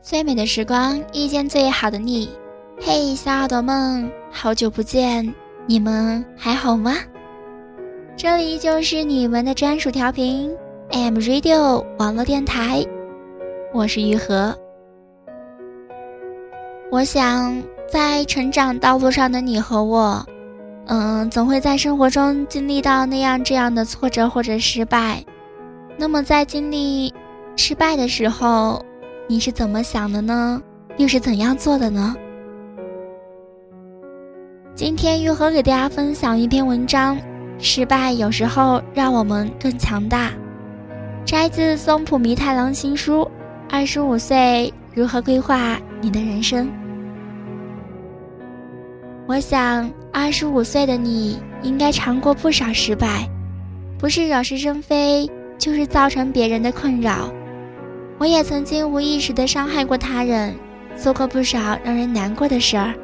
最美的时光遇见最好的你，嘿，小耳朵们，好久不见，你们还好吗？这里就是你们的专属调频，M Radio 网络电台，我是玉和。我想，在成长道路上的你和我，嗯，总会在生活中经历到那样这样的挫折或者失败。那么，在经历失败的时候，你是怎么想的呢？又是怎样做的呢？今天玉和给大家分享一篇文章：失败有时候让我们更强大。摘自松浦弥太郎新书《二十五岁如何规划你的人生》。我想，二十五岁的你应该尝过不少失败，不是惹是生非，就是造成别人的困扰。我也曾经无意识地伤害过他人，做过不少让人难过的事儿。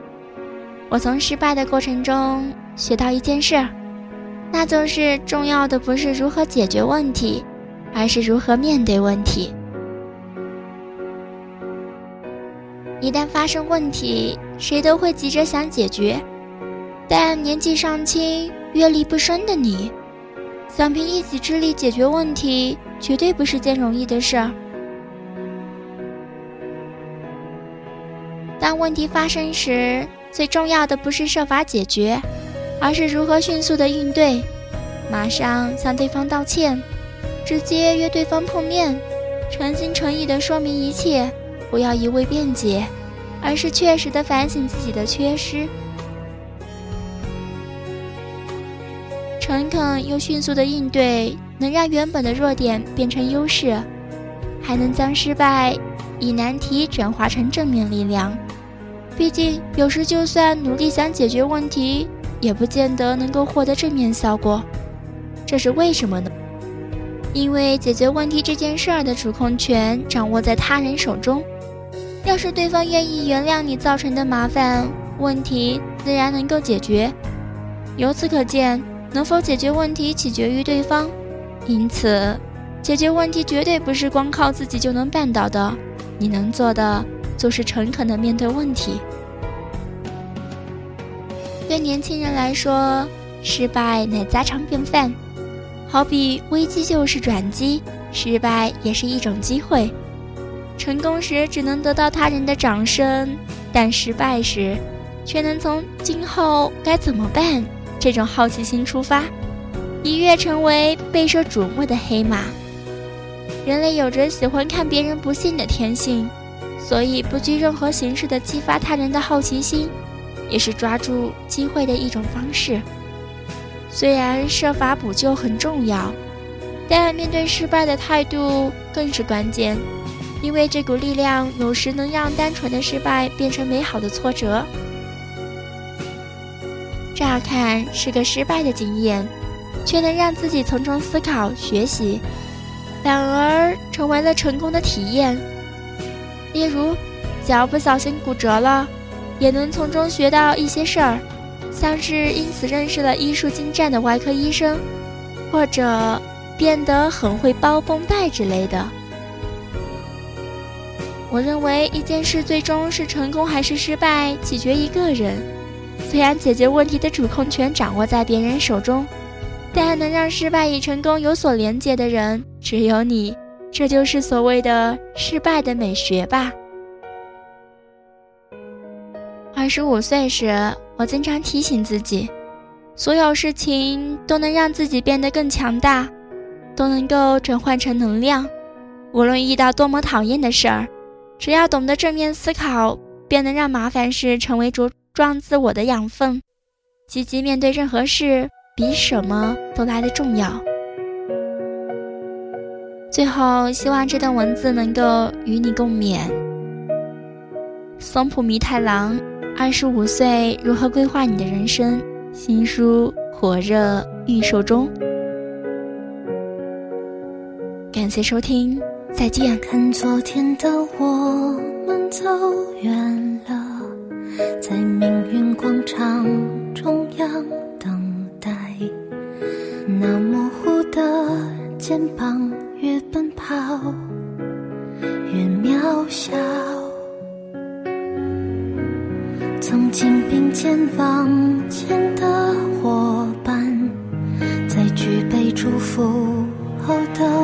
我从失败的过程中学到一件事，那就是重要的不是如何解决问题，而是如何面对问题。一旦发生问题，谁都会急着想解决，但年纪尚轻、阅历不深的你，想凭一己之力解决问题，绝对不是件容易的事儿。当问题发生时，最重要的不是设法解决，而是如何迅速的应对。马上向对方道歉，直接约对方碰面，诚心诚意的说明一切，不要一味辩解，而是确实的反省自己的缺失。诚恳又迅速的应对，能让原本的弱点变成优势，还能将失败以难题转化成正面力量。毕竟，有时就算努力想解决问题，也不见得能够获得正面效果。这是为什么呢？因为解决问题这件事儿的主控权掌握在他人手中。要是对方愿意原谅你造成的麻烦，问题自然能够解决。由此可见，能否解决问题取决于对方。因此，解决问题绝对不是光靠自己就能办到的。你能做的。就是诚恳的面对问题。对年轻人来说，失败乃家常便饭，好比危机就是转机，失败也是一种机会。成功时只能得到他人的掌声，但失败时，却能从今后该怎么办这种好奇心出发，一跃成为备受瞩目的黑马。人类有着喜欢看别人不幸的天性。所以，不拘任何形式的激发他人的好奇心，也是抓住机会的一种方式。虽然设法补救很重要，但面对失败的态度更是关键，因为这股力量有时能让单纯的失败变成美好的挫折。乍看是个失败的经验，却能让自己从中思考学习，反而成为了成功的体验。例如，脚不小心骨折了，也能从中学到一些事儿，像是因此认识了医术精湛的外科医生，或者变得很会包绷带之类的。我认为一件事最终是成功还是失败，取决一个人。虽然解决问题的主控权掌握在别人手中，但能让失败与成功有所连接的人，只有你。这就是所谓的失败的美学吧。二十五岁时，我经常提醒自己，所有事情都能让自己变得更强大，都能够转换成能量。无论遇到多么讨厌的事儿，只要懂得正面思考，便能让麻烦事成为茁壮自我的养分。积极面对任何事，比什么都来得重要。最后，希望这段文字能够与你共勉。松浦弥太郎，二十五岁如何规划你的人生？新书火热预售中。感谢收听，再见。看昨天的我们走远了，在命运广场中央等待，那模糊的。肩膀，越奔跑越渺小。曾经并肩往前的伙伴，在举杯祝福后都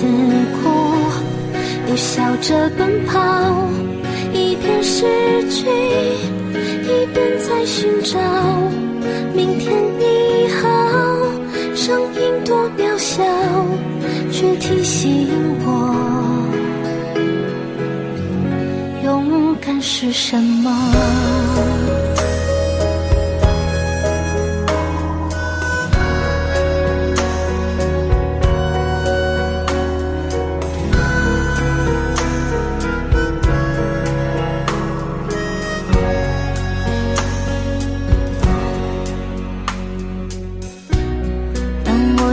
每一次哭，又笑着奔跑，一边失去，一边在寻找。明天你好，声音多渺小，却提醒我，勇敢是什么。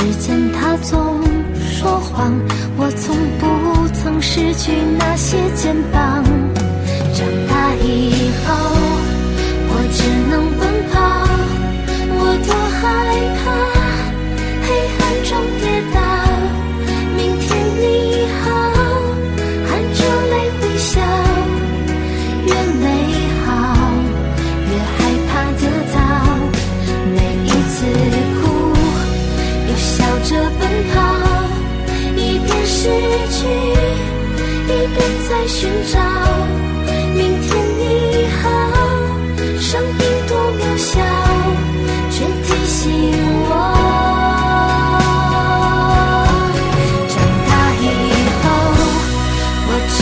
时间它总说谎，我从不曾失去那些肩膀。长大以后，我只能失去，一边在寻找。明天你好，声音多渺小，却提醒我。长大以后，我只